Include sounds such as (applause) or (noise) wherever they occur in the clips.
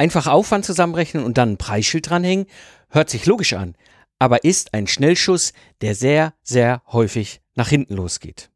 Einfach Aufwand zusammenrechnen und dann ein Preisschild dranhängen, hört sich logisch an, aber ist ein Schnellschuss, der sehr, sehr häufig nach hinten losgeht.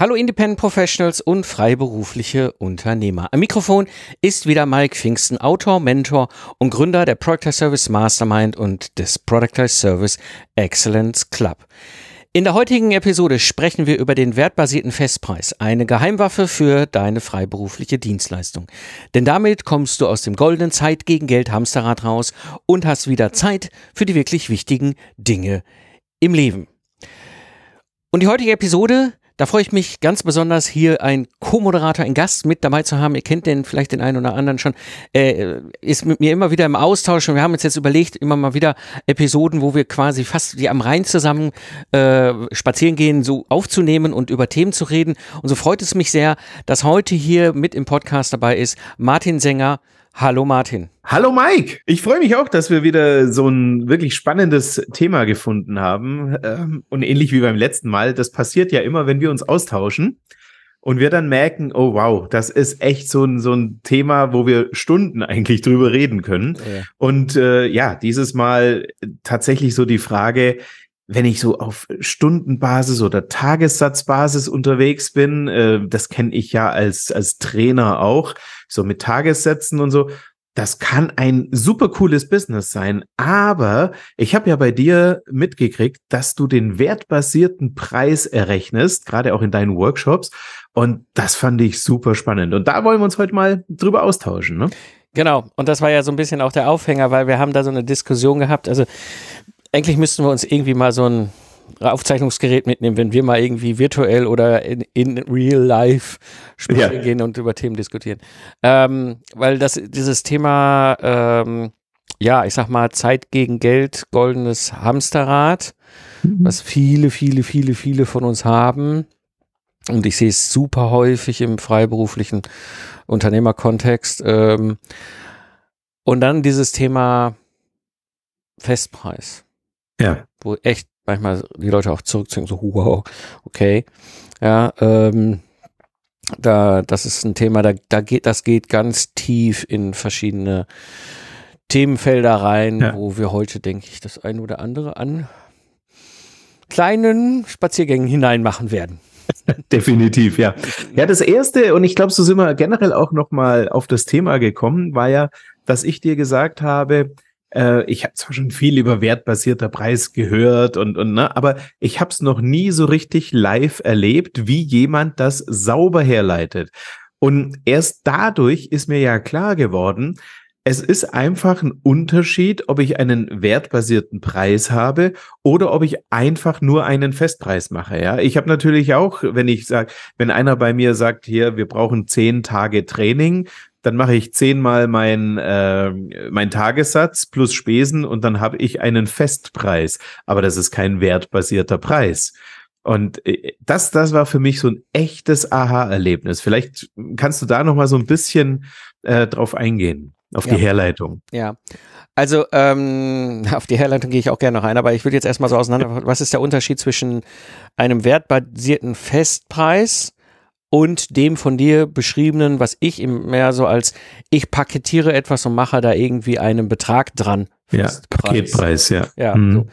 Hallo Independent Professionals und freiberufliche Unternehmer. Am Mikrofon ist wieder Mike Pfingsten, Autor, Mentor und Gründer der Product Service Mastermind und des Product Service Excellence Club. In der heutigen Episode sprechen wir über den wertbasierten Festpreis, eine Geheimwaffe für deine freiberufliche Dienstleistung. Denn damit kommst du aus dem goldenen Zeit gegen Geld Hamsterrad raus und hast wieder Zeit für die wirklich wichtigen Dinge im Leben. Und die heutige Episode da freue ich mich ganz besonders, hier ein Co-Moderator, ein Gast mit dabei zu haben. Ihr kennt den vielleicht den einen oder anderen schon. Er ist mit mir immer wieder im Austausch und wir haben uns jetzt überlegt, immer mal wieder Episoden, wo wir quasi fast wie am Rhein zusammen äh, spazieren gehen, so aufzunehmen und über Themen zu reden. Und so freut es mich sehr, dass heute hier mit im Podcast dabei ist Martin Sänger. Hallo Martin. Hallo Mike. Ich freue mich auch, dass wir wieder so ein wirklich spannendes Thema gefunden haben. Ähm, und ähnlich wie beim letzten Mal, das passiert ja immer, wenn wir uns austauschen und wir dann merken, oh wow, das ist echt so ein, so ein Thema, wo wir Stunden eigentlich drüber reden können. Ja. Und äh, ja, dieses Mal tatsächlich so die Frage, wenn ich so auf Stundenbasis oder Tagessatzbasis unterwegs bin, äh, das kenne ich ja als, als Trainer auch, so mit Tagessätzen und so, das kann ein super cooles Business sein. Aber ich habe ja bei dir mitgekriegt, dass du den wertbasierten Preis errechnest, gerade auch in deinen Workshops. Und das fand ich super spannend. Und da wollen wir uns heute mal drüber austauschen. Ne? Genau. Und das war ja so ein bisschen auch der Aufhänger, weil wir haben da so eine Diskussion gehabt. Also eigentlich müssten wir uns irgendwie mal so ein Aufzeichnungsgerät mitnehmen, wenn wir mal irgendwie virtuell oder in, in real life sprechen ja. gehen und über Themen diskutieren. Ähm, weil das, dieses Thema, ähm, ja, ich sag mal, Zeit gegen Geld, goldenes Hamsterrad, mhm. was viele, viele, viele, viele von uns haben. Und ich sehe es super häufig im freiberuflichen Unternehmerkontext. Ähm, und dann dieses Thema Festpreis. Ja. Wo echt manchmal die Leute auch zurückziehen, so, wow, okay. Ja, ähm, da, das ist ein Thema, da, da geht, das geht ganz tief in verschiedene Themenfelder rein, ja. wo wir heute, denke ich, das eine oder andere an kleinen Spaziergängen hinein machen werden. (laughs) Definitiv, ja. Ja, das erste, und ich glaube, so sind wir generell auch nochmal auf das Thema gekommen, war ja, dass ich dir gesagt habe, äh, ich habe zwar schon viel über wertbasierter Preis gehört und, und ne, aber ich habe es noch nie so richtig live erlebt, wie jemand das sauber herleitet. Und erst dadurch ist mir ja klar geworden, es ist einfach ein Unterschied, ob ich einen wertbasierten Preis habe oder ob ich einfach nur einen Festpreis mache. Ja, ich habe natürlich auch, wenn ich sage, wenn einer bei mir sagt, hier, wir brauchen zehn Tage Training, dann mache ich zehnmal mein, äh, mein Tagessatz plus Spesen und dann habe ich einen Festpreis. Aber das ist kein wertbasierter Preis. Und äh, das, das war für mich so ein echtes Aha-Erlebnis. Vielleicht kannst du da noch mal so ein bisschen äh, drauf eingehen, auf ja. die Herleitung. Ja. Also ähm, (laughs) auf die Herleitung gehe ich auch gerne noch ein, aber ich will jetzt erstmal so auseinander. Was ist der Unterschied zwischen einem wertbasierten Festpreis und dem von dir beschriebenen, was ich mehr so als ich paketiere etwas und mache da irgendwie einen Betrag dran. Ja, Paketpreis, ja. Ja, mhm. so.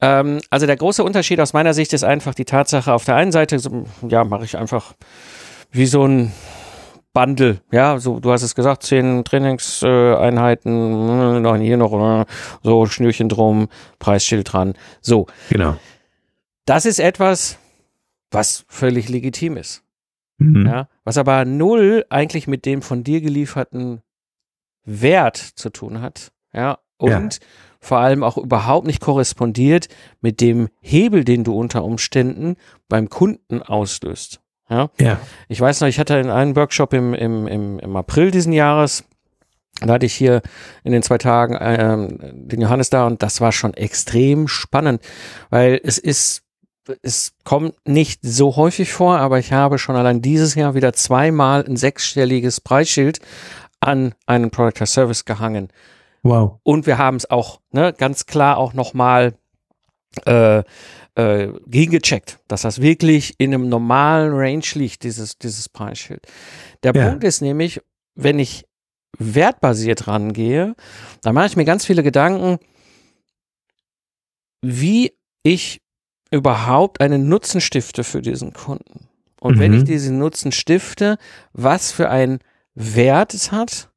ähm, also der große Unterschied aus meiner Sicht ist einfach die Tatsache, auf der einen Seite, so, ja, mache ich einfach wie so ein Bundle, ja, so du hast es gesagt, zehn Trainingseinheiten, noch hier noch so Schnürchen drum, Preisschild dran, so. Genau. Das ist etwas, was völlig legitim ist. Mhm. Ja, was aber null eigentlich mit dem von dir gelieferten Wert zu tun hat. Ja, und ja. vor allem auch überhaupt nicht korrespondiert mit dem Hebel, den du unter Umständen beim Kunden auslöst. Ja. ja. Ich weiß noch, ich hatte in einem Workshop im, im, im, im April diesen Jahres, da hatte ich hier in den zwei Tagen ähm, den Johannes da und das war schon extrem spannend, weil es ist es kommt nicht so häufig vor, aber ich habe schon allein dieses Jahr wieder zweimal ein sechsstelliges Preisschild an einen Product as Service gehangen. Wow. Und wir haben es auch ne, ganz klar auch nochmal äh, äh, gegengecheckt, dass das wirklich in einem normalen Range liegt, dieses, dieses Preisschild. Der Ja. Punkt ist nämlich, wenn ich wertbasiert rangehe, dann mache ich mir ganz viele Gedanken, wie ich überhaupt einen Nutzen stifte für diesen Kunden. Und wenn Mhm. ich diesen Nutzen stifte, was für einen Wert es hat,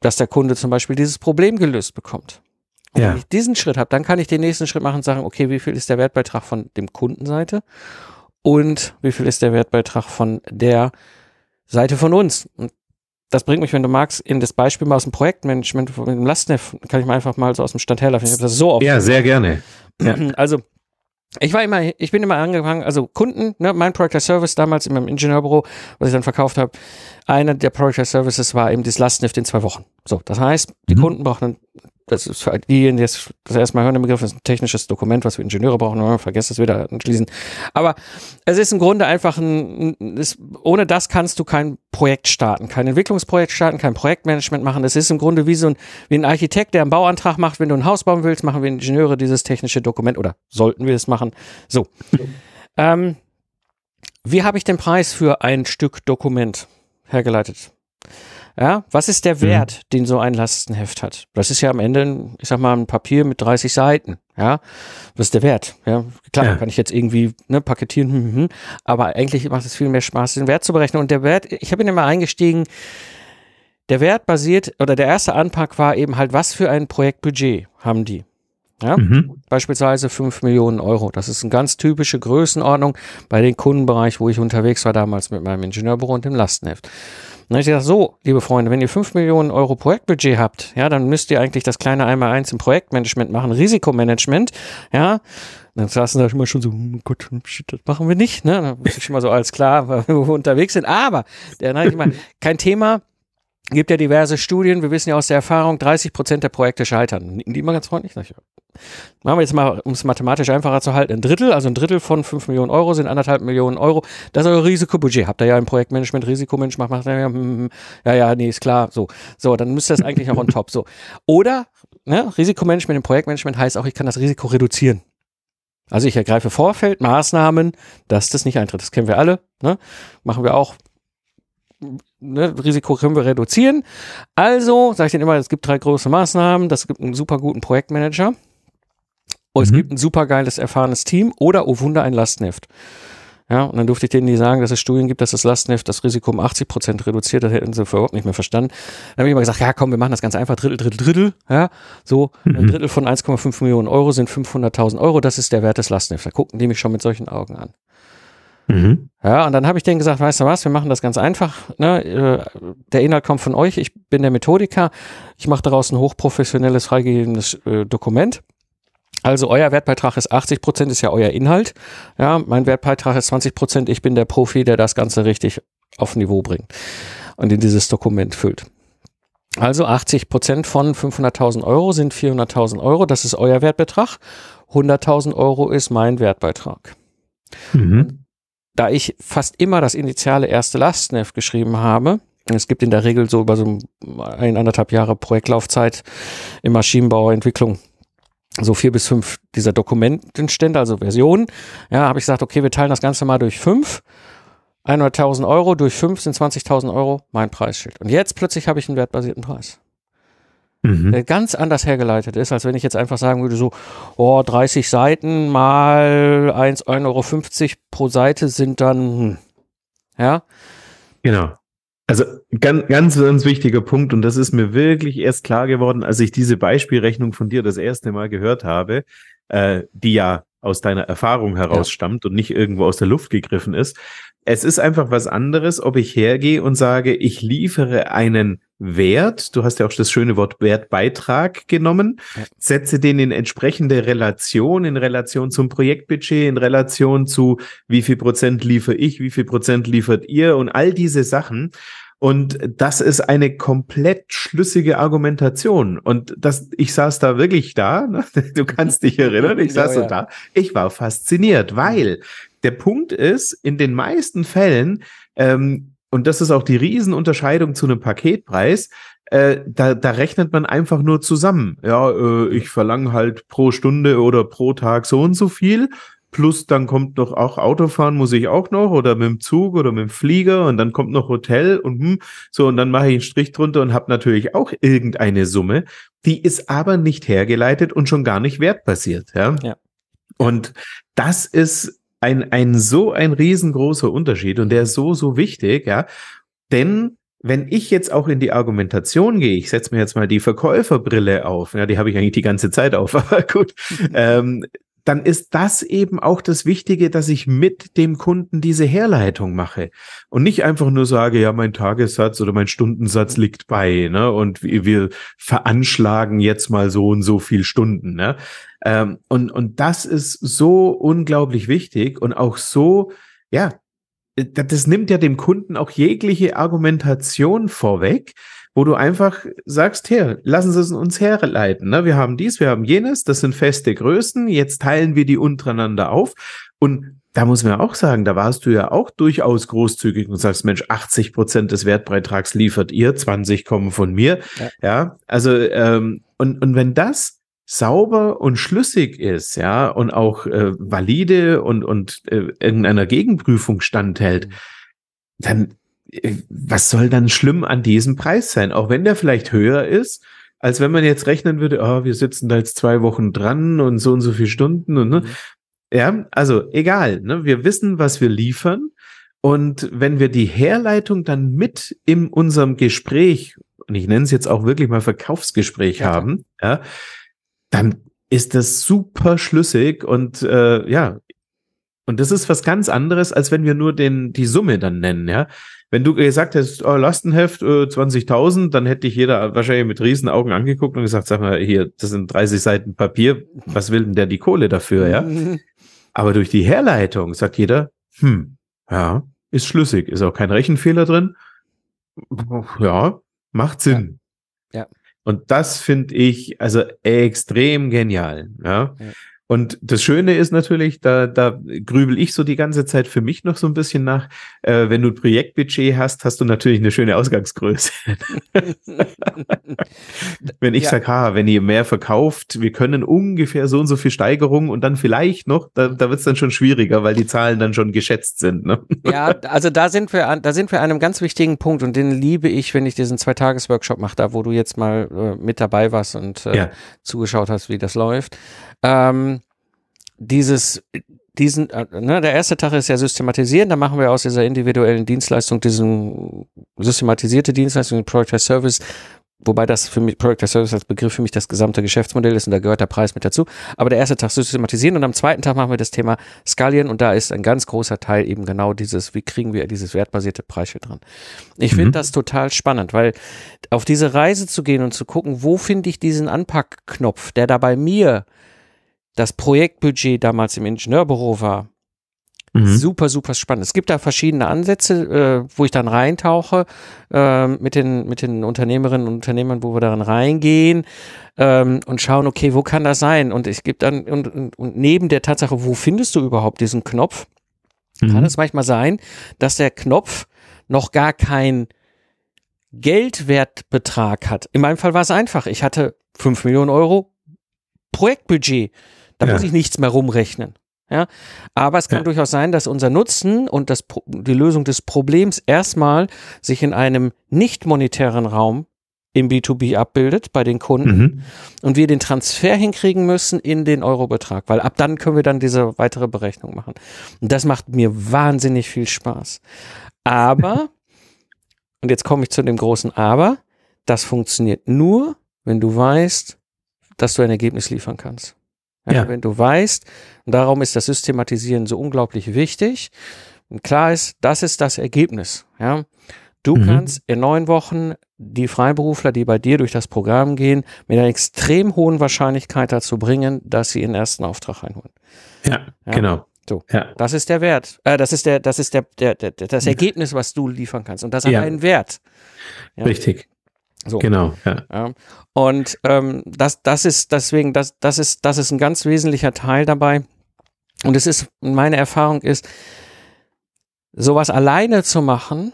dass der Kunde zum Beispiel dieses Problem gelöst bekommt. Und Ja. wenn ich diesen Schritt habe, dann kann ich den nächsten Schritt machen und sagen, okay, wie viel ist der Wertbeitrag von dem Kundenseite und wie viel ist der Wertbeitrag von der Seite von uns. Und das bringt mich, wenn du magst, in das Beispiel mal aus dem Projektmanagement mit dem Lastnef, kann ich mal einfach mal so aus dem Stand herlaufen. Ich habe das so oft Ja, sehr gerne. Ja. also ich war immer, ich bin immer angefangen, also Kunden, ne, mein Product as Service damals in meinem Ingenieurbüro, was ich dann verkauft habe, einer der Product as Services war eben das Lastlift in zwei Wochen. So, das heißt, die Mhm. Kunden brauchen, das ist für diejenigen, die das, das erstmal hören, der Begriff ist ein technisches Dokument, was wir Ingenieure brauchen, oh, vergesst es wieder anschließend. Aber es ist im Grunde einfach ein, ein ist, ohne das kannst du kein Projekt starten, kein Entwicklungsprojekt starten, kein Projektmanagement machen. Es ist im Grunde wie so ein, wie ein Architekt, der einen Bauantrag macht, wenn du ein Haus bauen willst, machen wir Ingenieure dieses technische Dokument oder sollten wir es machen. So. Ähm, wie habe ich den Preis für ein Stück Dokument hergeleitet? Ja, was ist der Wert, den so ein Lastenheft hat? Das ist ja am Ende, ich sag mal, ein Papier mit 30 Seiten. Ja, was ist der Wert? Ja, klar, Ja. kann ich jetzt irgendwie ne, paketieren, hm, hm, hm. aber eigentlich macht es viel mehr Spaß, den Wert zu berechnen. Und der Wert, ich habe ihn immer eingestiegen, der Wert basiert, oder der erste Anpack war eben halt, was für ein Projektbudget haben die? Ja, Mhm. beispielsweise 5 Millionen Euro. Das ist eine ganz typische Größenordnung bei den Kundenbereich, wo ich unterwegs war damals mit meinem Ingenieurbüro und dem Lastenheft. Dann habe ich gesagt, so, liebe Freunde, wenn ihr 5 Millionen Euro Projektbudget habt, ja, dann müsst ihr eigentlich das kleine Einmal-Eins im Projektmanagement machen, Risikomanagement, ja. Dann saßen da immer schon so, oh Gott, shit, das machen wir nicht, ne? Da wusste ich schon mal so alles klar, (laughs) wo wir unterwegs sind. Aber, der, na, ich meine, kein Thema, gibt ja diverse Studien, wir wissen ja aus der Erfahrung, 30 Prozent der Projekte scheitern. Nicken die immer ganz freundlich? Machen wir jetzt mal, um es mathematisch einfacher zu halten, ein Drittel, also ein Drittel von 5 Millionen Euro sind anderthalb Millionen Euro. Das ist euer Risikobudget. Habt ihr ja im Projektmanagement Risikomensch macht, ja, hm, ja, ja, nee, ist klar, so. So, dann müsste das eigentlich auch on top, so. Oder, ne, Risikomanagement im Projektmanagement heißt auch, ich kann das Risiko reduzieren. Also ich ergreife Vorfeldmaßnahmen, dass das nicht eintritt. Das kennen wir alle, ne? Machen wir auch ne, Risiko können wir reduzieren. Also, sage ich denen immer, es gibt drei große Maßnahmen. Das gibt einen super guten Projektmanager. Und es Mhm. gibt ein super geiles, erfahrenes Team oder, oh Wunder, ein Lastenheft. Ja, und dann durfte ich denen nie sagen, dass es Studien gibt, dass das Lastenheft das Risiko um 80 Prozent reduziert. Das hätten sie überhaupt nicht mehr verstanden. Dann habe ich immer gesagt, ja komm, wir machen das ganz einfach. Drittel, Drittel, Drittel. Ja, so. Ein Mhm. Drittel von 1,5 Millionen Euro sind 500.000 Euro. Das ist der Wert des Lastenhefts. Da gucken die mich schon mit solchen Augen an. Mhm. Ja, und dann habe ich denen gesagt, weißt du was, wir machen das ganz einfach. Ne? äh, Der Inhalt kommt von euch, ich bin der Methodiker, ich mache daraus ein hochprofessionelles, freigegebenes äh, Dokument. Also euer Wertbeitrag ist 80 Prozent, ist ja euer Inhalt. Ja, mein Wertbeitrag ist 20 Prozent, ich bin der Profi, der das Ganze richtig auf Niveau bringt und in dieses Dokument füllt. Also 80 Prozent von 500.000 Euro sind 400.000 Euro, das ist euer Wertbetrag. 100.000 Euro ist mein Wertbeitrag Mhm. Da ich fast immer das initiale erste Lastenheft geschrieben habe, es gibt in der Regel so über so ein, anderthalb Jahre Projektlaufzeit im Maschinenbau, Entwicklung, so vier bis fünf dieser Dokumentenstände, also Versionen. Ja, habe ich gesagt, okay, wir teilen das Ganze mal durch fünf. 100.000 Euro durch fünf sind 20.000 Euro mein Preisschild. Und jetzt plötzlich habe ich einen wertbasierten Preis Mhm. ganz anders hergeleitet ist, als wenn ich jetzt einfach sagen würde, so, oh, 30 Seiten mal 1,50 Euro pro Seite sind dann, hm, ja, Genau. Also ganz, ganz, ganz wichtiger Punkt und das ist mir wirklich erst klar geworden, als ich diese Beispielrechnung von dir das erste Mal gehört habe, äh, die ja aus deiner Erfahrung heraus stammt und nicht irgendwo aus der Luft gegriffen ist. Es ist einfach was anderes, ob ich hergehe und sage, ich liefere einen Wert, du hast ja auch das schöne Wort Wertbeitrag genommen, Ja. setze den in entsprechende Relation, in Relation zum Projektbudget, in Relation zu wie viel Prozent liefere ich, wie viel Prozent liefert ihr und all diese Sachen. Und das ist eine komplett schlüssige Argumentation. Und das, ich saß da wirklich da, ne? du kannst dich erinnern, ich (laughs) Ja, saß so ja. da, ich war fasziniert, weil der Punkt ist, in den meisten Fällen, ähm, und das ist auch die Riesenunterscheidung zu einem Paketpreis, äh, da, da rechnet man einfach nur zusammen. Ja, äh, ich verlange halt pro Stunde oder pro Tag so und so viel. Plus dann kommt noch auch Autofahren muss ich auch noch oder mit dem Zug oder mit dem Flieger und dann kommt noch Hotel und hm, so und dann mache ich einen Strich drunter und habe natürlich auch irgendeine Summe. Die ist aber nicht hergeleitet und schon gar nicht wertbasiert. Ja. ja. Und das ist ein, ein so ein riesengroßer Unterschied und der ist so, so wichtig, ja. Denn wenn ich jetzt auch in die Argumentation gehe, ich setze mir jetzt mal die Verkäuferbrille auf, ja, die habe ich eigentlich die ganze Zeit auf, (laughs) aber gut, ähm, dann ist das eben auch das Wichtige, dass ich mit dem Kunden diese Herleitung mache und nicht einfach nur sage, ja, mein Tagessatz oder mein Stundensatz liegt bei, ne, und wir veranschlagen jetzt mal so und so viel Stunden, ne. Ähm, und, und das ist so unglaublich wichtig und auch so, ja, das nimmt ja dem Kunden auch jegliche Argumentation vorweg, wo du einfach sagst, her, lassen Sie es uns herleiten. Ne? Wir haben dies, wir haben jenes, das sind feste Größen, jetzt teilen wir die untereinander auf. Und da muss man auch sagen, da warst du ja auch durchaus großzügig und sagst, Mensch, 80 Prozent des Wertbeitrags liefert ihr, 20 kommen von mir. Ja, ja also ähm, und, und wenn das sauber und schlüssig ist, ja, und auch äh, valide und, und äh, irgendeiner Gegenprüfung standhält, mhm. dann äh, was soll dann schlimm an diesem Preis sein? Auch wenn der vielleicht höher ist, als wenn man jetzt rechnen würde, oh, wir sitzen da jetzt zwei Wochen dran und so und so viele Stunden und ne? Mhm. Ja, also egal, ne? Wir wissen, was wir liefern. Und wenn wir die Herleitung dann mit in unserem Gespräch, und ich nenne es jetzt auch wirklich mal Verkaufsgespräch ja, haben, ja, dann ist das super schlüssig und äh, ja, und das ist was ganz anderes, als wenn wir nur den die Summe dann nennen, ja. Wenn du gesagt hättest, oh, Lastenheft äh, 20.000, dann hätte ich jeder wahrscheinlich mit riesen Augen angeguckt und gesagt, sag mal, hier, das sind 30 Seiten Papier, was will denn der die Kohle dafür, ja? (laughs) Aber durch die Herleitung sagt jeder, hm, ja, ist schlüssig, ist auch kein Rechenfehler drin. Ja, macht Sinn. Ja. ja. Und das finde ich also extrem genial. Ja? ja. Und das Schöne ist natürlich, da, da grübel ich so die ganze Zeit für mich noch so ein bisschen nach. Äh, wenn du ein Projektbudget hast, hast du natürlich eine schöne Ausgangsgröße. (laughs) wenn ich ja. sage, ha, wenn ihr mehr verkauft, wir können ungefähr so und so viel Steigerung und dann vielleicht noch, da, da wird es dann schon schwieriger, weil die Zahlen dann schon geschätzt sind. Ne? Ja, also da sind wir an, da sind wir an einem ganz wichtigen Punkt und den liebe ich, wenn ich diesen Zwei-Tages-Workshop mache, da wo du jetzt mal äh, mit dabei warst und äh, ja. zugeschaut hast, wie das läuft. Ähm, dieses, diesen, äh, ne, der erste Tag ist ja systematisieren, da machen wir aus dieser individuellen Dienstleistung diesen systematisierte Dienstleistung, Product as Service, wobei das für mich, Product as Service als Begriff für mich das gesamte Geschäftsmodell ist und da gehört der Preis mit dazu. Aber der erste Tag systematisieren und am zweiten Tag machen wir das Thema skalieren und da ist ein ganz großer Teil eben genau dieses, wie kriegen wir dieses wertbasierte Preisschild dran. Ich mhm. finde das total spannend, weil auf diese Reise zu gehen und zu gucken, wo finde ich diesen Anpackknopf, der da bei mir das Projektbudget damals im Ingenieurbüro war. Mhm. Super, super spannend. Es gibt da verschiedene Ansätze, äh, wo ich dann reintauche äh, mit, den, mit den Unternehmerinnen und Unternehmern, wo wir darin reingehen ähm, und schauen, okay, wo kann das sein? Und ich gebe dann, und, und, und, neben der Tatsache, wo findest du überhaupt diesen Knopf, mhm. kann es manchmal sein, dass der Knopf noch gar kein Geldwertbetrag hat. In meinem Fall war es einfach. Ich hatte fünf Millionen Euro Projektbudget. Da ja. muss ich nichts mehr rumrechnen. Ja, aber es kann ja. durchaus sein, dass unser Nutzen und das, die Lösung des Problems erstmal sich in einem nicht monetären Raum im B2B abbildet bei den Kunden mhm. und wir den Transfer hinkriegen müssen in den Eurobetrag, weil ab dann können wir dann diese weitere Berechnung machen. Und das macht mir wahnsinnig viel Spaß. Aber, (laughs) und jetzt komme ich zu dem großen Aber, das funktioniert nur, wenn du weißt, dass du ein Ergebnis liefern kannst. Ja, ja. Wenn du weißt, und darum ist das Systematisieren so unglaublich wichtig, und klar ist, das ist das Ergebnis. Ja. Du mhm. kannst in neun Wochen die Freiberufler, die bei dir durch das Programm gehen, mit einer extrem hohen Wahrscheinlichkeit dazu bringen, dass sie ihren ersten Auftrag einholen. Ja, ja? genau. So, ja. das ist der Wert. Äh, das ist der, das ist der, der, der das Ergebnis, was du liefern kannst. Und das hat ja. einen Wert. Ja? Richtig. So. Genau. Ja. ja. Und ähm, das, das ist deswegen, das, das ist, das ist ein ganz wesentlicher Teil dabei. Und es ist, meine Erfahrung ist, sowas alleine zu machen,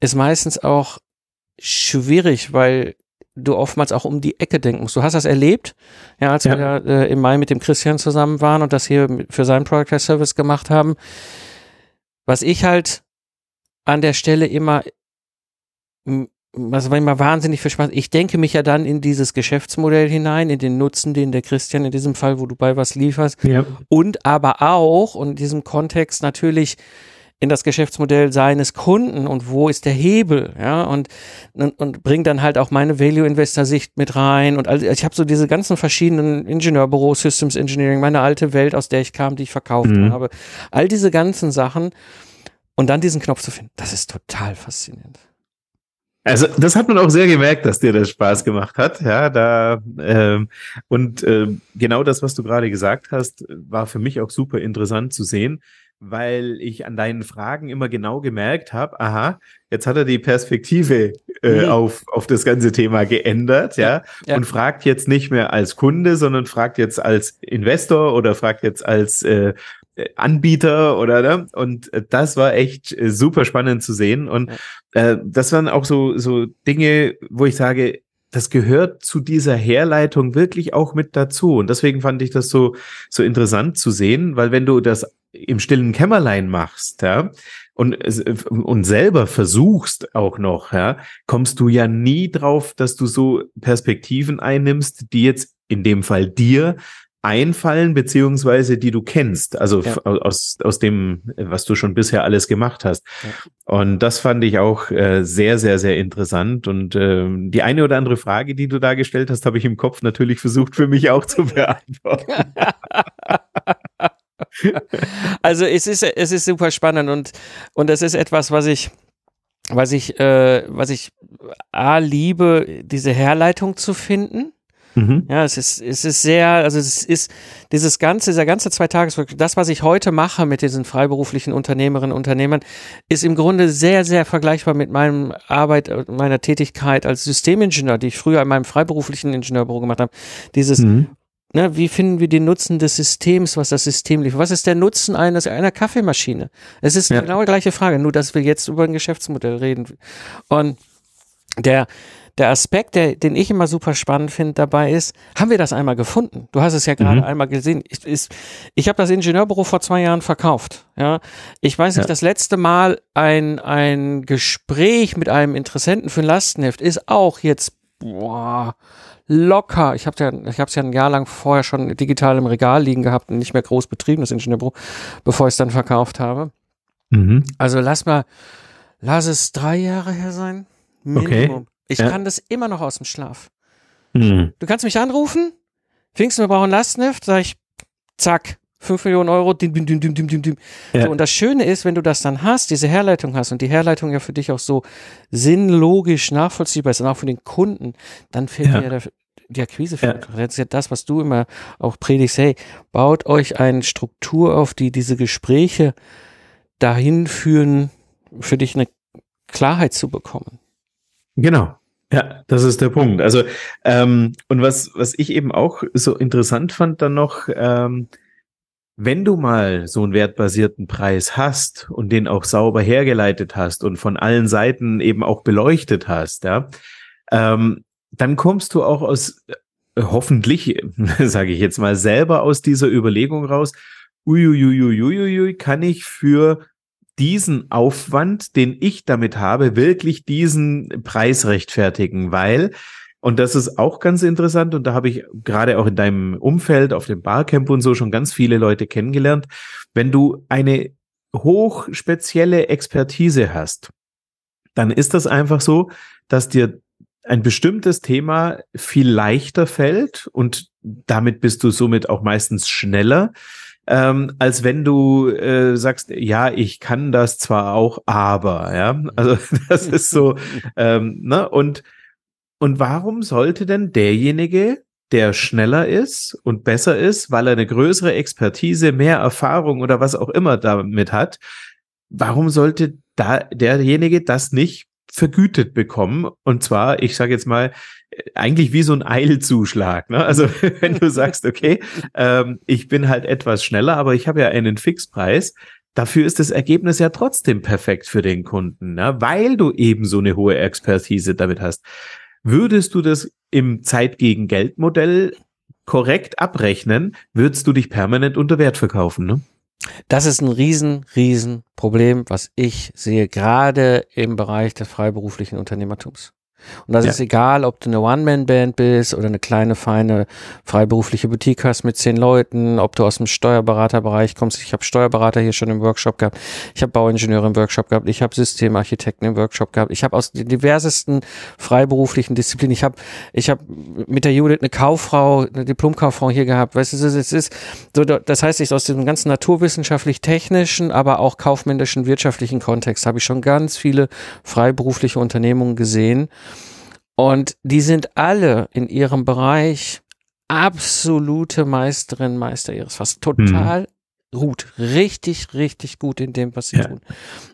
ist meistens auch schwierig, weil du oftmals auch um die Ecke denken musst. Du hast das erlebt, ja, als ja. wir äh, im Mai mit dem Christian zusammen waren und das hier für seinen Product Service gemacht haben. Was ich halt an der Stelle immer, was war immer wahnsinnig viel Spaß. Ich denke mich ja dann in dieses Geschäftsmodell hinein, in den Nutzen, den der Christian in diesem Fall, wo du bei was lieferst. Ja. Und aber auch, und in diesem Kontext natürlich, in das Geschäftsmodell seines Kunden und wo ist der Hebel, ja, und, und, und bringt dann halt auch meine Value-Investor-Sicht mit rein und also ich habe so diese ganzen verschiedenen Ingenieurbüros, Systems Engineering, meine alte Welt, aus der ich kam, die ich verkauft mhm. habe, all diese ganzen Sachen und dann diesen Knopf zu finden, das ist total faszinierend. Also das hat man auch sehr gemerkt, dass dir das Spaß gemacht hat, ja, da ähm, und äh, genau das, was du gerade gesagt hast, war für mich auch super interessant zu sehen, weil ich an deinen Fragen immer genau gemerkt habe, aha, jetzt hat er die Perspektive äh, mhm. auf, auf das ganze Thema geändert, ja, ja, ja, und fragt jetzt nicht mehr als Kunde, sondern fragt jetzt als Investor oder fragt jetzt als äh, Anbieter oder ne? und äh, das war echt äh, super spannend zu sehen und äh, das waren auch so so Dinge, wo ich sage, das gehört zu dieser Herleitung wirklich auch mit dazu. Und deswegen fand ich das so, so interessant zu sehen, weil wenn du das im stillen Kämmerlein machst, ja, und, und selber versuchst auch noch, ja, kommst du ja nie drauf, dass du so Perspektiven einnimmst, die jetzt in dem Fall dir einfallen, beziehungsweise die du kennst, also ja. aus, aus dem, was du schon bisher alles gemacht hast. Ja. Und das fand ich auch äh, sehr, sehr, sehr interessant. Und äh, die eine oder andere Frage, die du da gestellt hast, habe ich im Kopf natürlich versucht, für mich auch zu (laughs) beantworten. (laughs) also es ist, es ist super spannend und, und es ist etwas, was ich, was ich, äh, was ich A liebe, diese Herleitung zu finden. Mhm. Ja, es ist, es ist sehr, also es ist dieses ganze, dieser ganze Zweitageswork, das, was ich heute mache mit diesen freiberuflichen Unternehmerinnen und Unternehmern, ist im Grunde sehr, sehr vergleichbar mit meinem Arbeit, meiner Tätigkeit als Systemingenieur, die ich früher in meinem freiberuflichen Ingenieurbüro gemacht habe. Dieses mhm. Ne, wie finden wir den Nutzen des Systems, was das System liefert? Was ist der Nutzen eines, einer Kaffeemaschine? Es ist ja. genau die gleiche Frage, nur dass wir jetzt über ein Geschäftsmodell reden. Und der, der Aspekt, der, den ich immer super spannend finde dabei ist, haben wir das einmal gefunden? Du hast es ja gerade mhm. einmal gesehen. Ich, ich, ich habe das Ingenieurbüro vor zwei Jahren verkauft. Ja, ich weiß nicht, ja. das letzte Mal ein ein Gespräch mit einem Interessenten für ein Lastenheft ist auch jetzt boah, locker. Ich habe ja, ich habe es ja ein Jahr lang vorher schon digital im Regal liegen gehabt und nicht mehr groß betrieben, das Ingenieurbüro, bevor ich es dann verkauft habe. Mhm. Also lass mal, lass es drei Jahre her sein. Minimum. Okay. Ich ja. kann das immer noch aus dem Schlaf. Mhm. Du kannst mich anrufen, Pfingsten, wir brauchen Lastneft, sag ich, zack, 5 Millionen Euro, dim, dim, dim, dim, dim, dim. Ja. So, und das Schöne ist, wenn du das dann hast, diese Herleitung hast und die Herleitung ja für dich auch so sinnlogisch nachvollziehbar ist und auch für den Kunden, dann fehlt ja. dir der, die Akquise für. Ja. Das ist ja das, was du immer auch predigst, hey, baut euch eine Struktur auf, die diese Gespräche dahin führen, für dich eine Klarheit zu bekommen. Genau. Ja, das ist der Punkt. Also, ähm, und was, was ich eben auch so interessant fand dann noch, ähm, wenn du mal so einen wertbasierten Preis hast und den auch sauber hergeleitet hast und von allen Seiten eben auch beleuchtet hast, ja, ähm, dann kommst du auch aus, äh, hoffentlich, (laughs) sage ich jetzt mal, selber aus dieser Überlegung raus, uiuiuiuiui, kann ich für diesen Aufwand, den ich damit habe, wirklich diesen Preis rechtfertigen, weil und das ist auch ganz interessant. Und da habe ich gerade auch in deinem Umfeld, auf dem Barcamp und so schon ganz viele Leute kennengelernt. Wenn du eine hochspezielle Expertise hast, dann ist das einfach so, dass dir ein bestimmtes Thema viel leichter fällt und damit bist du somit auch meistens schneller, ähm, als wenn du äh, sagst, ja, ich kann das zwar auch, aber, ja, also (laughs) das ist so, (laughs) ähm, ne, und und warum sollte denn derjenige, der schneller ist und besser ist, weil er eine größere Expertise, mehr Erfahrung oder was auch immer damit hat, warum sollte da derjenige das nicht vergütet bekommen? Und zwar, ich sage jetzt mal, eigentlich wie so ein Eilzuschlag. Ne? Also (laughs) wenn du sagst, okay, ähm, ich bin halt etwas schneller, aber ich habe ja einen Fixpreis, dafür ist das Ergebnis ja trotzdem perfekt für den Kunden, ne? weil du eben so eine hohe Expertise damit hast. Würdest du das im Zeit gegen Geld Modell korrekt abrechnen, würdest du dich permanent unter Wert verkaufen, ne? Das ist ein riesen, riesen Problem, was ich sehe, gerade im Bereich des freiberuflichen Unternehmertums. Und das ja. ist egal, ob du eine One-Man-Band bist oder eine kleine, feine, freiberufliche Boutique hast mit zehn Leuten, ob du aus dem Steuerberaterbereich kommst. Ich habe Steuerberater hier schon im Workshop gehabt, ich habe Bauingenieure im Workshop gehabt, ich habe Systemarchitekten im Workshop gehabt, ich habe aus den diversesten freiberuflichen Disziplinen, ich habe ich hab mit der Judith eine Kauffrau, eine Diplomkauffrau hier gehabt. Weißt du, es ist so, das heißt, ich aus dem ganzen naturwissenschaftlich-technischen, aber auch kaufmännischen, wirtschaftlichen Kontext habe ich schon ganz viele freiberufliche Unternehmungen gesehen und die sind alle in ihrem Bereich absolute Meisterin, Meister ihres Fass. Total mhm. gut. Richtig, richtig gut in dem, was sie ja. tun.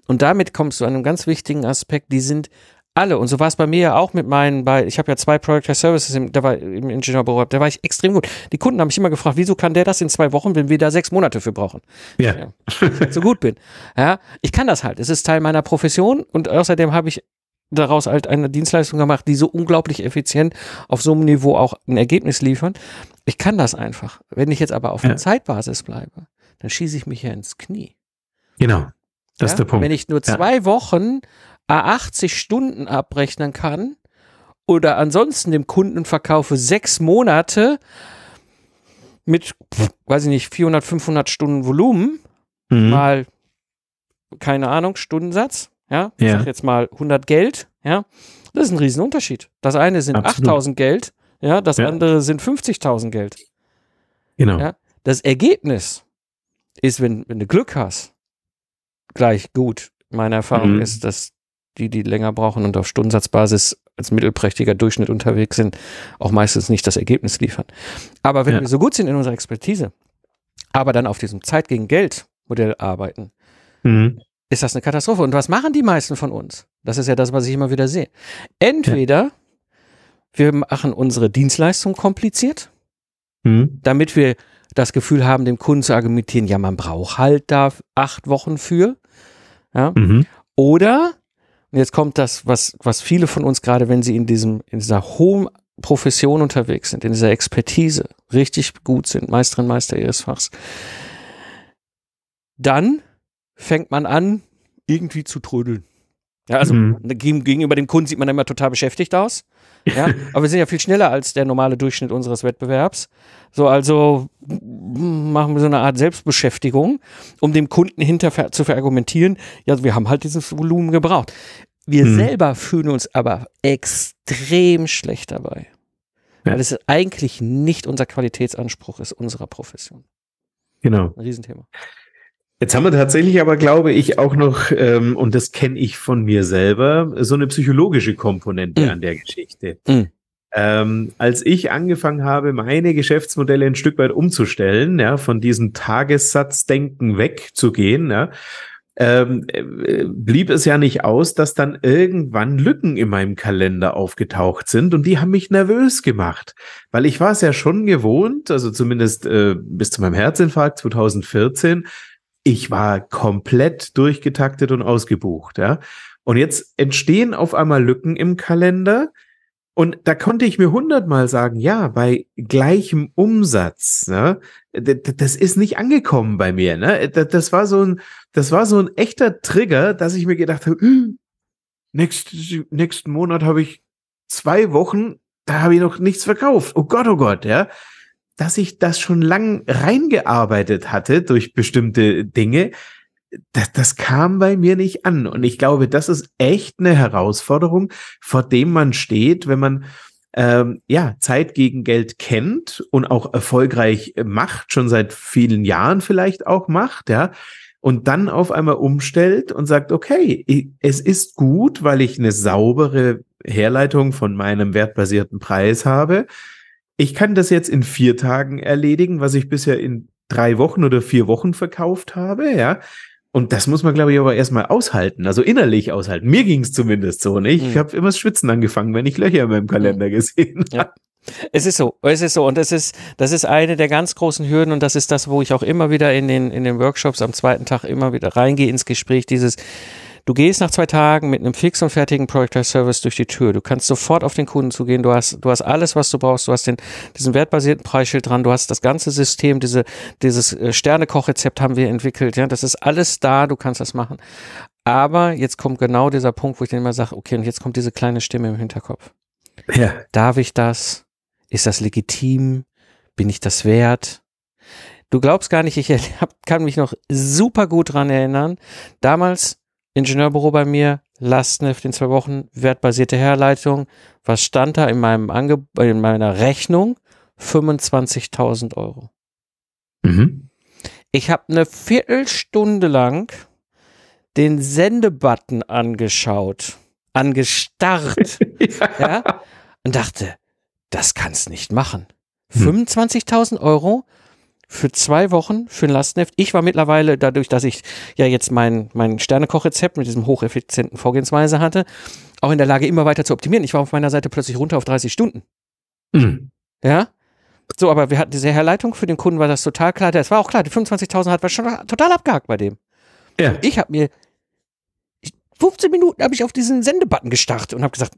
Und damit kommst du an einem ganz wichtigen Aspekt. Die sind alle, und so war es bei mir ja auch mit meinen, bei, ich habe ja zwei Product Services im, da war, im Ingenieurbüro, da war ich extrem gut. Die Kunden haben mich immer gefragt, wieso kann der das in zwei Wochen, wenn wir da sechs Monate für brauchen? Ja. ja ich halt so gut bin. Ja, ich kann das halt. Es ist Teil meiner Profession und außerdem habe ich daraus halt eine Dienstleistung gemacht, die so unglaublich effizient auf so einem Niveau auch ein Ergebnis liefern. Ich kann das einfach. Wenn ich jetzt aber auf ja. einer Zeitbasis bleibe, dann schieße ich mich ja ins Knie. Genau. Das ja? ist der Punkt. Wenn ich nur zwei ja. Wochen 80 Stunden abrechnen kann oder ansonsten dem Kunden verkaufe sechs Monate mit, weiß ich nicht, 400, 500 Stunden Volumen, mhm. mal, keine Ahnung, Stundensatz, ja, ich ja. sag jetzt mal 100 Geld, ja, das ist ein Riesenunterschied. Das eine sind 8000 Geld, ja, das ja. andere sind 50.000 Geld. Genau. Ja, das Ergebnis ist, wenn, wenn du Glück hast, gleich gut. Meine Erfahrung mhm. ist, dass die, die länger brauchen und auf Stundensatzbasis als mittelprächtiger Durchschnitt unterwegs sind, auch meistens nicht das Ergebnis liefern. Aber wenn ja. wir so gut sind in unserer Expertise, aber dann auf diesem Zeit gegen Geld Modell arbeiten, mhm ist das eine Katastrophe. Und was machen die meisten von uns? Das ist ja das, was ich immer wieder sehe. Entweder ja. wir machen unsere Dienstleistung kompliziert, mhm. damit wir das Gefühl haben, dem Kunden zu argumentieren, ja, man braucht halt da acht Wochen für. Ja. Mhm. Oder, und jetzt kommt das, was, was viele von uns gerade, wenn sie in diesem, in dieser hohen Profession unterwegs sind, in dieser Expertise richtig gut sind, Meisterin, Meister ihres Fachs, dann fängt man an, irgendwie zu trödeln. Ja, also mhm. gegenüber dem Kunden sieht man immer total beschäftigt aus. Ja, (laughs) aber wir sind ja viel schneller als der normale Durchschnitt unseres Wettbewerbs. So, also machen wir so eine Art Selbstbeschäftigung, um dem Kunden hinter zu verargumentieren, ja, wir haben halt dieses Volumen gebraucht. Wir mhm. selber fühlen uns aber extrem schlecht dabei. Ja. Weil es eigentlich nicht unser Qualitätsanspruch ist, unserer Profession. Genau. Ein Riesenthema. Jetzt haben wir tatsächlich aber, glaube ich, auch noch, ähm, und das kenne ich von mir selber, so eine psychologische Komponente mhm. an der Geschichte. Mhm. Ähm, als ich angefangen habe, meine Geschäftsmodelle ein Stück weit umzustellen, ja, von diesem Tagessatzdenken wegzugehen, ja, ähm, äh, blieb es ja nicht aus, dass dann irgendwann Lücken in meinem Kalender aufgetaucht sind und die haben mich nervös gemacht, weil ich war es ja schon gewohnt, also zumindest äh, bis zu meinem Herzinfarkt 2014, ich war komplett durchgetaktet und ausgebucht, ja. Und jetzt entstehen auf einmal Lücken im Kalender. Und da konnte ich mir hundertmal sagen, ja, bei gleichem Umsatz, ne, das ist nicht angekommen bei mir, ne. Das war so ein, das war so ein echter Trigger, dass ich mir gedacht habe, hm, nächst, nächsten Monat habe ich zwei Wochen, da habe ich noch nichts verkauft. Oh Gott, oh Gott, ja dass ich das schon lang reingearbeitet hatte durch bestimmte Dinge, das, das kam bei mir nicht an. Und ich glaube, das ist echt eine Herausforderung, vor dem man steht, wenn man ähm, ja Zeit gegen Geld kennt und auch erfolgreich macht, schon seit vielen Jahren vielleicht auch macht, ja. Und dann auf einmal umstellt und sagt, okay, es ist gut, weil ich eine saubere Herleitung von meinem wertbasierten Preis habe ich kann das jetzt in vier Tagen erledigen, was ich bisher in drei Wochen oder vier Wochen verkauft habe, ja. Und das muss man, glaube ich, aber erstmal aushalten, also innerlich aushalten. Mir ging es zumindest so. nicht. Ich mhm. habe immer das Schwitzen angefangen, wenn ich Löcher in meinem Kalender mhm. gesehen ja. Es ist so, es ist so und das ist, das ist eine der ganz großen Hürden und das ist das, wo ich auch immer wieder in den, in den Workshops am zweiten Tag immer wieder reingehe ins Gespräch, dieses, du gehst nach zwei Tagen mit einem fix und fertigen Project Service durch die Tür, du kannst sofort auf den Kunden zugehen, du hast, du hast alles, was du brauchst, du hast den, diesen wertbasierten Preisschild dran, du hast das ganze System, diese, dieses äh, Sternekochrezept haben wir entwickelt, ja, das ist alles da, du kannst das machen. Aber jetzt kommt genau dieser Punkt, wo ich dann immer sage, okay, und jetzt kommt diese kleine Stimme im Hinterkopf. Ja. Darf ich das? Ist das legitim? Bin ich das wert? Du glaubst gar nicht, ich (laughs) hab, kann mich noch super gut dran erinnern. Damals Ingenieurbüro bei mir, Lastneft in zwei Wochen, wertbasierte Herleitung. Was stand da in meinem Ange in meiner Rechnung? 25.000 Euro. Mhm. Ich habe eine Viertelstunde lang den Sendebutton angeschaut, angestarrt, (laughs) ja, und dachte, das kannst nicht machen. Hm. 25.000 Euro für zwei Wochen für ein Lastneft. Ich war mittlerweile, dadurch, dass ich ja jetzt mein, mein Sternekochrezept mit diesem hocheffizienten Vorgehensweise hatte, auch in der Lage, immer weiter zu optimieren. Ich war auf meiner Seite plötzlich runter auf 30 Stunden. Mhm. Ja. So, aber wir hatten diese Herleitung für den Kunden, war das total klar. Das war auch klar, die 25.000 hat war schon total abgehakt bei dem. Ja. Ich habe mir 15 Minuten habe ich auf diesen Sendebutton gestarrt und habe gesagt,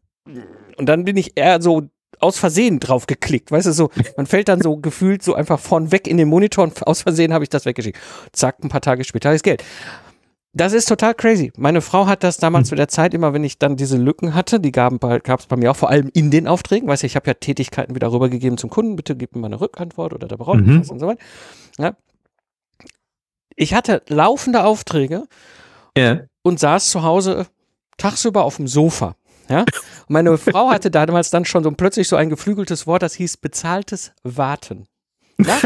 und dann bin ich eher so aus Versehen drauf geklickt, weißt du, so, man fällt dann so (laughs) gefühlt so einfach vorn weg in den Monitor und aus Versehen habe ich das weggeschickt. Zack, ein paar Tage später ist Geld. Das ist total crazy. Meine Frau hat das damals zu der Zeit immer, wenn ich dann diese Lücken hatte, die gab es bei mir auch vor allem in den Aufträgen, weißt du, ich habe ja Tätigkeiten wieder rübergegeben zum Kunden, bitte gib mir mal eine Rückantwort oder da braucht Mhm. was und so weiter. Ja. Ich hatte laufende Aufträge Ja. und saß zu Hause tagsüber auf dem Sofa. Ja? Und meine Frau hatte damals dann schon so plötzlich so ein geflügeltes Wort, das hieß bezahltes Warten. Ja?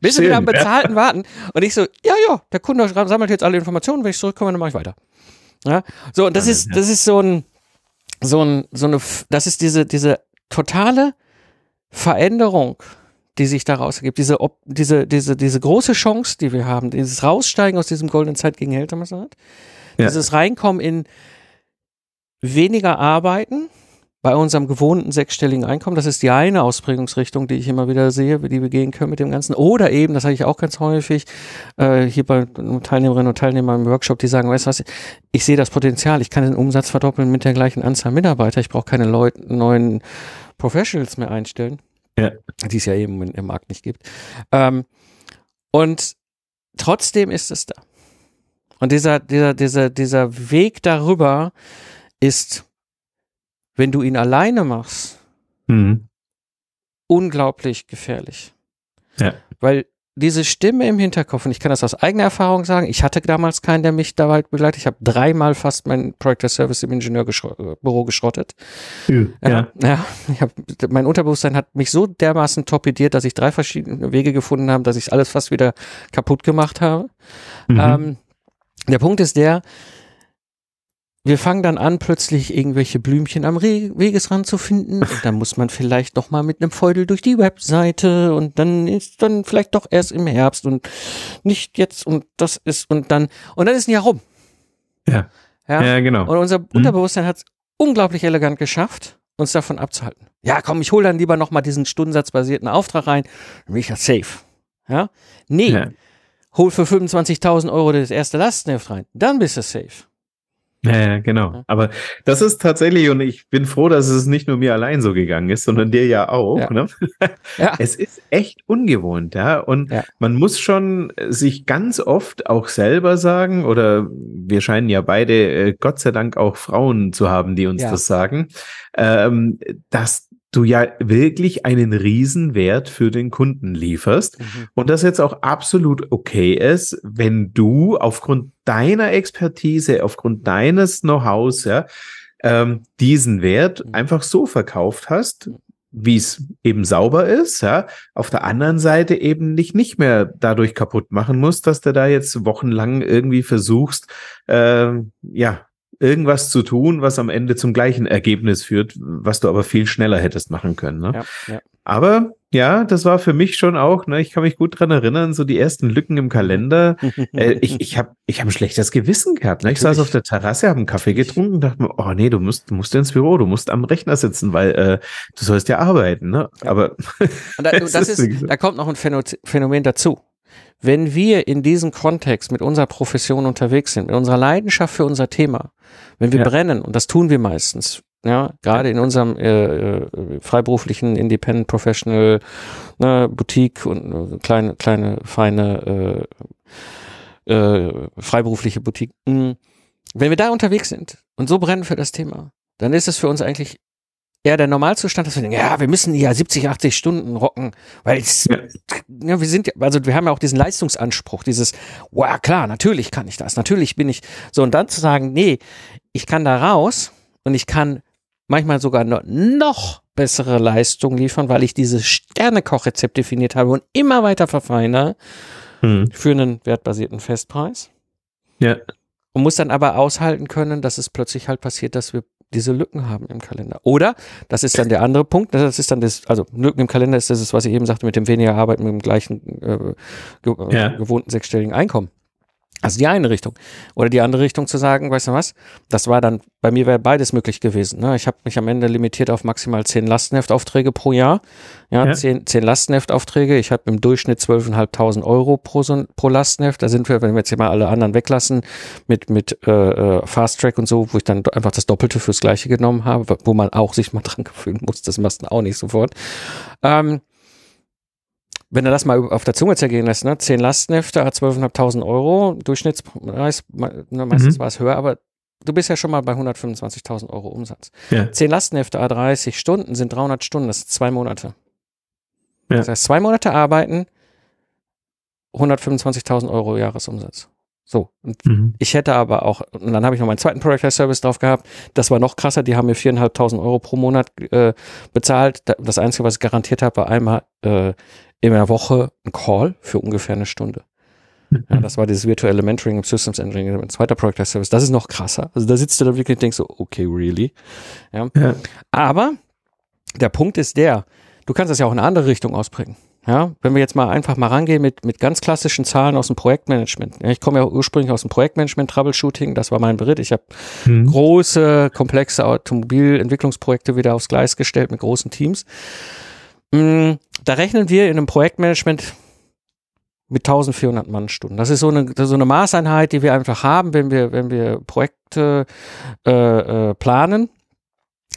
Bist du wieder am ja. bezahlten Warten? Und ich so, ja, ja, der Kunde sammelt jetzt alle Informationen, wenn ich zurückkomme, dann mache ich weiter. Ja? So, und das Ja, ist, ja. das ist so ein, so ein, so eine, das ist diese, diese totale Veränderung, die sich daraus ergibt, diese, Ob- diese, diese, diese große Chance, die wir haben, dieses Raussteigen aus diesem goldenen Zeit gegen Gehältermaßnahme, Ja. dieses Reinkommen in weniger Arbeiten bei unserem gewohnten sechsstelligen Einkommen, das ist die eine Ausprägungsrichtung, die ich immer wieder sehe, die wir gehen können mit dem Ganzen. Oder eben, das habe ich auch ganz häufig äh, hier bei Teilnehmerinnen und Teilnehmern im Workshop, die sagen, weißt du was, ich sehe das Potenzial, ich kann den Umsatz verdoppeln mit der gleichen Anzahl Mitarbeiter, ich brauche keine Leute, neuen Professionals mehr einstellen, Ja. die es ja eben im Markt nicht gibt. Ähm, und trotzdem ist es da. Und dieser, dieser, dieser, dieser Weg darüber ist, wenn du ihn alleine machst, Mhm. unglaublich gefährlich. Ja. Weil diese Stimme im Hinterkopf, und ich kann das aus eigener Erfahrung sagen, ich hatte damals keinen, der mich dabei begleitet. Ich habe dreimal fast mein Project Service im Ingenieurbüro geschrottet. Ja. ja hab, mein Unterbewusstsein hat mich so dermaßen torpediert, dass ich drei verschiedene Wege gefunden habe, dass ich alles fast wieder kaputt gemacht habe. Mhm. Ähm, der Punkt ist der, wir fangen dann an, plötzlich irgendwelche Blümchen am Re Wegesrand zu finden. Und dann muss man vielleicht noch mal mit einem Feudel durch die Webseite und dann ist dann vielleicht doch erst im Herbst und nicht jetzt und das ist und dann und dann ist ein Jahr rum. Ja. Ja. ja, genau. Und unser Unterbewusstsein hat es unglaublich elegant geschafft, uns davon abzuhalten. Ja, komm, ich hole dann lieber noch mal diesen stundensatzbasierten Auftrag rein, dann bin ich ja safe. Ja? Nee, Ja. hol für 25.000 Euro das erste Lastenheft rein, dann bist du safe. Ja, genau. Aber das ist tatsächlich, und ich bin froh, dass es nicht nur mir allein so gegangen ist, sondern dir ja auch. Ja. Ne? Ja. (laughs) Es ist echt ungewohnt, ja. Und Ja. man muss schon sich ganz oft auch selber sagen, oder wir scheinen ja beide, äh, Gott sei Dank, auch Frauen zu haben, die uns das sagen, ähm, dass du ja wirklich einen Riesenwert für den Kunden lieferst. Mhm. Und das jetzt auch absolut okay ist, wenn du aufgrund deiner Expertise, aufgrund deines Know-hows, ja, ähm, diesen Wert Mhm. einfach so verkauft hast, wie es eben sauber ist, ja, auf der anderen Seite eben nicht nicht mehr dadurch kaputt machen musst, dass du da jetzt wochenlang irgendwie versuchst, ähm, ja, irgendwas zu tun, was am Ende zum gleichen Ergebnis führt, was du aber viel schneller hättest machen können. Ne? Ja, ja. Aber ja, das war für mich schon auch, ne, ich kann mich gut dran erinnern, so die ersten Lücken im Kalender. (laughs) äh, ich ich habe ich hab ein schlechtes Gewissen gehabt. Ne? Ich saß auf der Terrasse, habe einen Kaffee getrunken und dachte mir, oh nee, du musst, du musst ins Büro, du musst am Rechner sitzen, weil äh, du sollst ja arbeiten. Ne? Aber und da, (laughs) das ist, da kommt noch ein Phänomen dazu. Wenn wir in diesem Kontext mit unserer Profession unterwegs sind, mit unserer Leidenschaft für unser Thema, wenn wir ja. brennen, und das tun wir meistens, ja, gerade in unserem äh, äh, freiberuflichen Independent Professional ne, Boutique und äh, kleine, kleine, feine äh, äh, freiberufliche Boutique. Wenn wir da unterwegs sind und so brennen für das Thema, dann ist es für uns eigentlich eher der Normalzustand, dass wir denken, ja, wir müssen ja 70, 80 Stunden rocken, weil ja. ja. wir sind ja, also wir haben ja auch diesen Leistungsanspruch, dieses, wow, klar, natürlich kann ich das, natürlich bin ich so und dann zu sagen, nee, ich kann da raus und ich kann manchmal sogar noch bessere Leistung liefern, weil ich dieses Sternekochrezept definiert habe und immer weiter verfeinere hm. für einen wertbasierten Festpreis. Ja. Und muss dann aber aushalten können, dass es plötzlich halt passiert, dass wir diese Lücken haben im Kalender. Oder, das ist dann der andere Punkt, das ist dann das, also Lücken im Kalender ist das, was ich eben sagte, mit dem weniger Arbeiten, mit dem gleichen äh, ge ja. gewohnten sechsstelligen Einkommen. Also die eine Richtung. Oder die andere Richtung zu sagen, weißt du was, das war dann, bei mir wäre beides möglich gewesen. Ne? Ich habe mich am Ende limitiert auf maximal zehn Lastenheftaufträge pro Jahr. Ja, ja. Zehn, zehn Lastenheftaufträge. Ich habe im Durchschnitt zwölfeinhalbtausend Euro pro, pro Lastenheft. Da sind wir, wenn wir jetzt hier mal alle anderen weglassen, mit, mit äh, äh, Fast Track und so, wo ich dann einfach das Doppelte fürs Gleiche genommen habe, wo man auch sich mal (laughs) dran gewöhnen muss. Das machst du auch nicht sofort. Ähm, wenn du das mal auf der Zunge zergehen lässt, ne, 10 Lastenhefte, 12.500 Euro, Durchschnittspreis, ne, meistens mhm. war es höher, aber du bist ja schon mal bei 125.000 Euro Umsatz. Ja. 10 Lastenhefte, A30 Stunden sind 300 Stunden, das sind zwei Monate. Ja. Das heißt, zwei Monate arbeiten, 125.000 Euro Jahresumsatz. So. Und mhm. ich hätte aber auch, und dann habe ich noch meinen zweiten Product Service drauf gehabt. Das war noch krasser. Die haben mir 4.500 Euro pro Monat äh, bezahlt. Das Einzige, was ich garantiert habe, war einmal äh, in der Woche ein Call für ungefähr eine Stunde. Ja, das war dieses virtuelle Mentoring im Systems Engineering, ein zweiter Project Service. Das ist noch krasser. Also da sitzt du da wirklich und denkst so, okay, really? Ja. ja. Aber der Punkt ist der, du kannst das ja auch in eine andere Richtung ausprägen. Ja, wenn wir jetzt mal einfach mal rangehen mit, mit ganz klassischen Zahlen aus dem Projektmanagement. Ja, ich komme ja ursprünglich aus dem Projektmanagement, Troubleshooting, das war mein Beritt. Ich habe hm. große, komplexe Automobilentwicklungsprojekte wieder aufs Gleis gestellt mit großen Teams. Mm, da rechnen wir in einem Projektmanagement mit 1400 Mannstunden. Das ist so eine, so eine Maßeinheit, die wir einfach haben, wenn wir, wenn wir Projekte äh, äh, planen.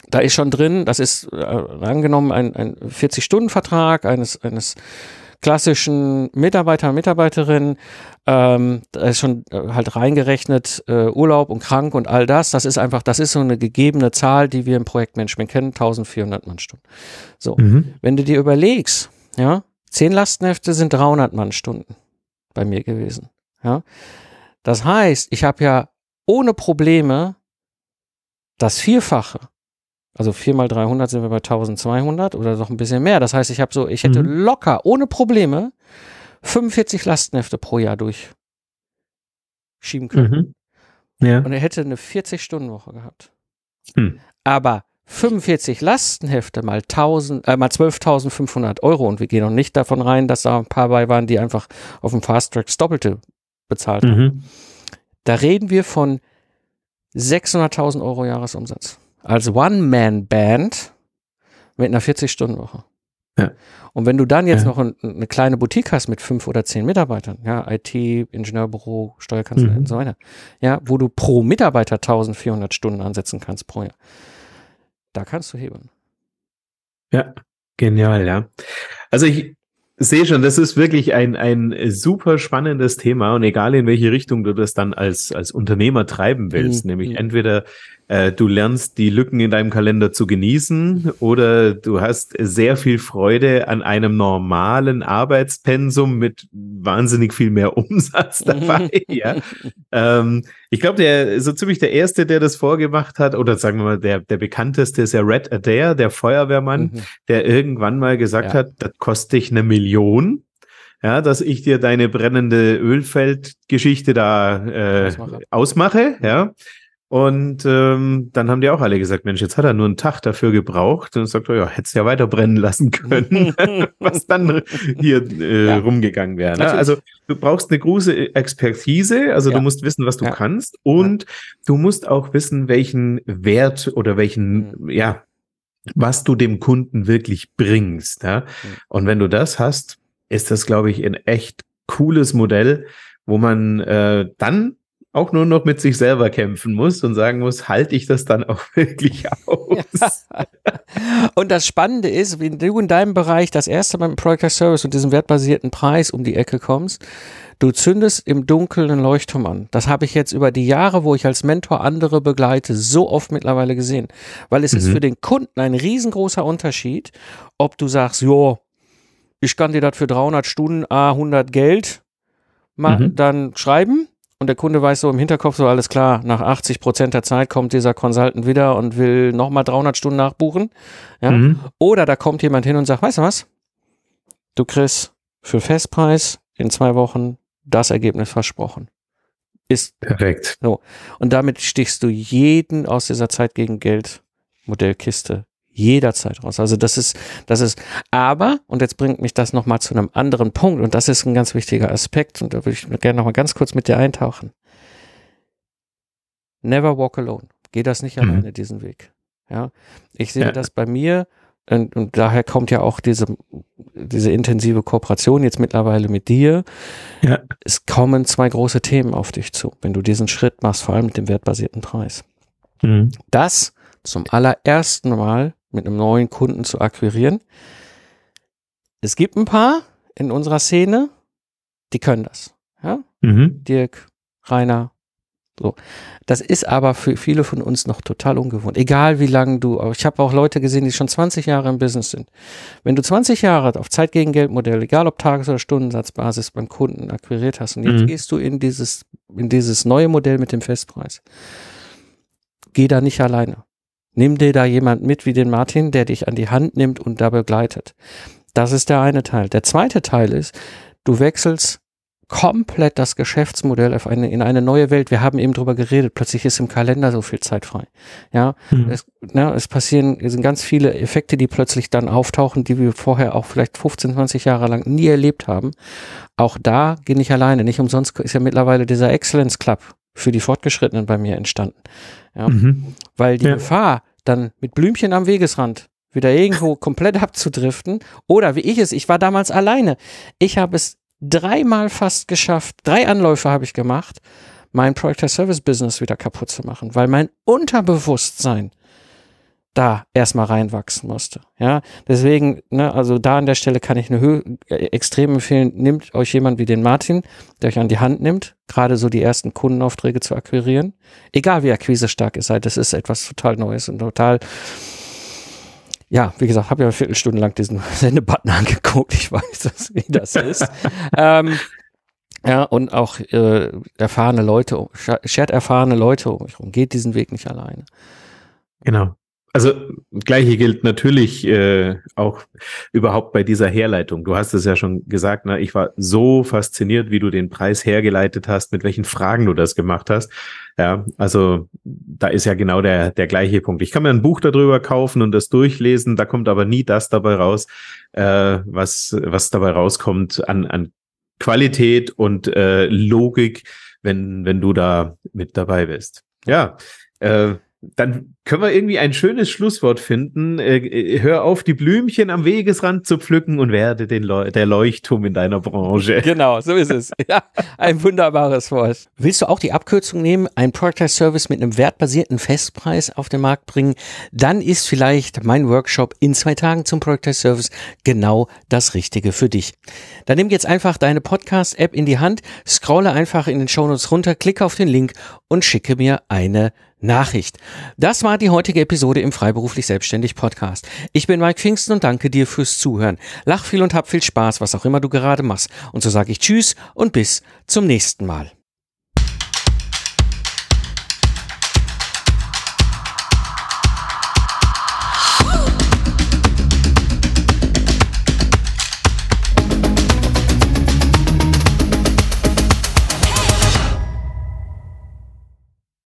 Da ist schon drin, das ist äh, angenommen ein, ein 40-Stunden-Vertrag eines, eines klassischen Mitarbeiter, Mitarbeiterin, ähm, da ist schon äh, halt reingerechnet äh, Urlaub und krank und all das. Das ist einfach, das ist so eine gegebene Zahl, die wir im Projektmanagement kennen, 1400 Mannstunden. So, mhm. wenn du dir überlegst, ja, zehn Lastenhefte sind 300 Mannstunden bei mir gewesen. Ja, das heißt, ich habe ja ohne Probleme das Vierfache also 4 mal 300 sind wir bei 1200 oder noch ein bisschen mehr. Das heißt, ich habe so, ich hätte mhm. locker, ohne Probleme, 45 Lastenhefte pro Jahr durchschieben können. Mhm. Ja. Und er hätte eine 40-Stunden-Woche gehabt. Mhm. Aber 45 Lastenhefte mal 1000, äh, mal 12.500 Euro und wir gehen noch nicht davon rein, dass da ein paar bei waren, die einfach auf dem Fast Track Doppelte bezahlt haben. Mhm. Da reden wir von 600.000 Euro Jahresumsatz als One-Man-Band mit einer 40-Stunden-Woche. Ja. Und wenn du dann jetzt ja. noch ein, eine kleine Boutique hast mit fünf oder zehn Mitarbeitern, ja, IT, Ingenieurbüro, Steuerkanzlei mhm. und so weiter, ja, wo du pro Mitarbeiter 1400 Stunden ansetzen kannst pro Jahr, da kannst du hebeln. Ja, genial, ja. Also ich sehe schon, das ist wirklich ein, ein super spannendes Thema und egal in welche Richtung du das dann als, als Unternehmer treiben willst, mhm. nämlich mhm. entweder äh, du lernst die Lücken in deinem Kalender zu genießen oder du hast sehr viel Freude an einem normalen Arbeitspensum mit wahnsinnig viel mehr (laughs) Umsatz dabei. (laughs) ja. Ähm, ich glaube, der so ziemlich der erste, der das vorgemacht hat, oder sagen wir mal, der, der bekannteste ist ja Red Adair, der Feuerwehrmann, mhm. der irgendwann mal gesagt ja. hat, das kostet dich eine Million ja, dass ich dir deine brennende Ölfeldgeschichte da äh, ausmache. ausmache, ja. Und ähm, dann haben die auch alle gesagt, Mensch, jetzt hat er nur einen Tag dafür gebraucht. Und sagt er, ja, hättest ja weiter brennen lassen können, (laughs) was dann hier äh, ja. rumgegangen wäre. Ne? Also du brauchst eine große Expertise, also ja. du musst wissen, was du ja. kannst und du musst auch wissen, welchen Wert oder welchen, mhm. ja, was du dem Kunden wirklich bringst. Ja? Mhm. Und wenn du das hast, ist das, glaube ich, ein echt cooles Modell, wo man äh, dann auch nur noch mit sich selber kämpfen muss und sagen muss, halte ich das dann auch (laughs) wirklich aus? (laughs) und das Spannende ist, wenn du in deinem Bereich das erste Mal mit Project Service und diesem wertbasierten Preis um die Ecke kommst, du zündest im Dunkeln einen Leuchtturm an. Das habe ich jetzt über die Jahre, wo ich als Mentor andere begleite, so oft mittlerweile gesehen. Weil es mhm. ist für den Kunden ein riesengroßer Unterschied, ob du sagst, jo, ich kann dir das für 300 Stunden, A, 100 Geld mal mhm. dann schreiben und der Kunde weiß so im Hinterkopf so, alles klar, nach 80 Prozent der Zeit kommt dieser Consultant wieder und will nochmal 300 Stunden nachbuchen. Ja? Mhm. Oder da kommt jemand hin und sagt, weißt du was? Du kriegst für Festpreis in zwei Wochen das Ergebnis versprochen. Ist perfekt. So. Und damit stichst du jeden aus dieser Zeit gegen Geld Modellkiste jederzeit raus. Also das ist, das ist, aber, und jetzt bringt mich das nochmal zu einem anderen Punkt, und das ist ein ganz wichtiger Aspekt, und da würde ich gerne nochmal ganz kurz mit dir eintauchen. Never walk alone. Geh das nicht mhm. alleine, diesen Weg. Ja, ich sehe ja. das bei mir, und, und, daher kommt ja auch diese, diese intensive Kooperation jetzt mittlerweile mit dir. Ja. Es kommen zwei große Themen auf dich zu, wenn du diesen Schritt machst, vor allem mit dem wertbasierten Preis. Mhm. Das zum allerersten Mal mit einem neuen Kunden zu akquirieren. Es gibt ein paar in unserer Szene, die können das. Ja? Mhm. Dirk, Rainer, so. Das ist aber für viele von uns noch total ungewohnt. Egal wie lange du, ich habe auch Leute gesehen, die schon 20 Jahre im Business sind. Wenn du 20 Jahre auf Zeit gegen Geld Modell, egal ob Tages- oder Stundensatzbasis beim Kunden akquiriert hast und jetzt mhm. gehst du in dieses, in dieses neue Modell mit dem Festpreis. Geh da nicht alleine. Nimm dir da jemand mit wie den Martin, der dich an die Hand nimmt und da begleitet. Das ist der eine Teil. Der zweite Teil ist, du wechselst komplett das Geschäftsmodell eine, in eine neue Welt. Wir haben eben drüber geredet. Plötzlich ist im Kalender so viel Zeit frei. Ja, mhm. es, na, es passieren, es sind ganz viele Effekte, die plötzlich dann auftauchen, die wir vorher auch vielleicht 15, 20 Jahre lang nie erlebt haben. Auch da gehe ich alleine. Nicht umsonst ist ja mittlerweile dieser Excellence Club für die Fortgeschrittenen bei mir entstanden. Ja? Mhm. Weil die ja. Gefahr, dann mit Blümchen am Wegesrand wieder irgendwo (laughs) komplett abzudriften, oder wie ich es, ich war damals alleine. Ich habe es dreimal fast geschafft, drei Anläufe habe ich gemacht, mein Project Service Business wieder kaputt zu machen, weil mein Unterbewusstsein da erstmal reinwachsen musste. Ja, deswegen, ne, also da an der Stelle kann ich eine Höhe äh, extrem empfehlen, nehmt euch jemand wie den Martin, der euch an die Hand nimmt, gerade so die ersten Kundenaufträge zu akquirieren. Egal wie akquisestark ihr seid, das ist etwas total Neues und total, ja, wie gesagt, habe ja eine Viertelstunde lang diesen (laughs) Sendebutton angeguckt. Ich weiß, wie das ist. (laughs) ähm, ja, und auch äh, erfahrene Leute, shared erfahrene Leute um mich rum. Geht diesen Weg nicht alleine. Genau. Also gleiche gilt natürlich äh, auch überhaupt bei dieser Herleitung. Du hast es ja schon gesagt, ne? ich war so fasziniert, wie du den Preis hergeleitet hast, mit welchen Fragen du das gemacht hast. Ja, also da ist ja genau der, der gleiche Punkt. Ich kann mir ein Buch darüber kaufen und das durchlesen, da kommt aber nie das dabei raus, äh, was, was dabei rauskommt an, an Qualität und äh, Logik, wenn, wenn du da mit dabei bist. Ja, äh, dann können wir irgendwie ein schönes Schlusswort finden. Äh, äh, hör auf, die Blümchen am Wegesrand zu pflücken und werde den Leu der Leuchtturm in deiner Branche. (laughs) Genau, so ist es. Ja, ein wunderbares Wort. Willst du auch die Abkürzung nehmen, einen Product Service mit einem wertbasierten Festpreis auf den Markt bringen? Dann ist vielleicht mein Workshop in zwei Tagen zum Product Service genau das Richtige für dich. Dann nimm jetzt einfach deine Podcast-App in die Hand, scrolle einfach in den Shownotes runter, klicke auf den Link und schicke mir eine Nachricht. Das war die heutige Episode im Freiberuflich Selbstständig Podcast. Ich bin Mike Pfingsten und danke dir fürs Zuhören. Lach viel und hab viel Spaß, was auch immer du gerade machst. Und so sage ich Tschüss und bis zum nächsten Mal.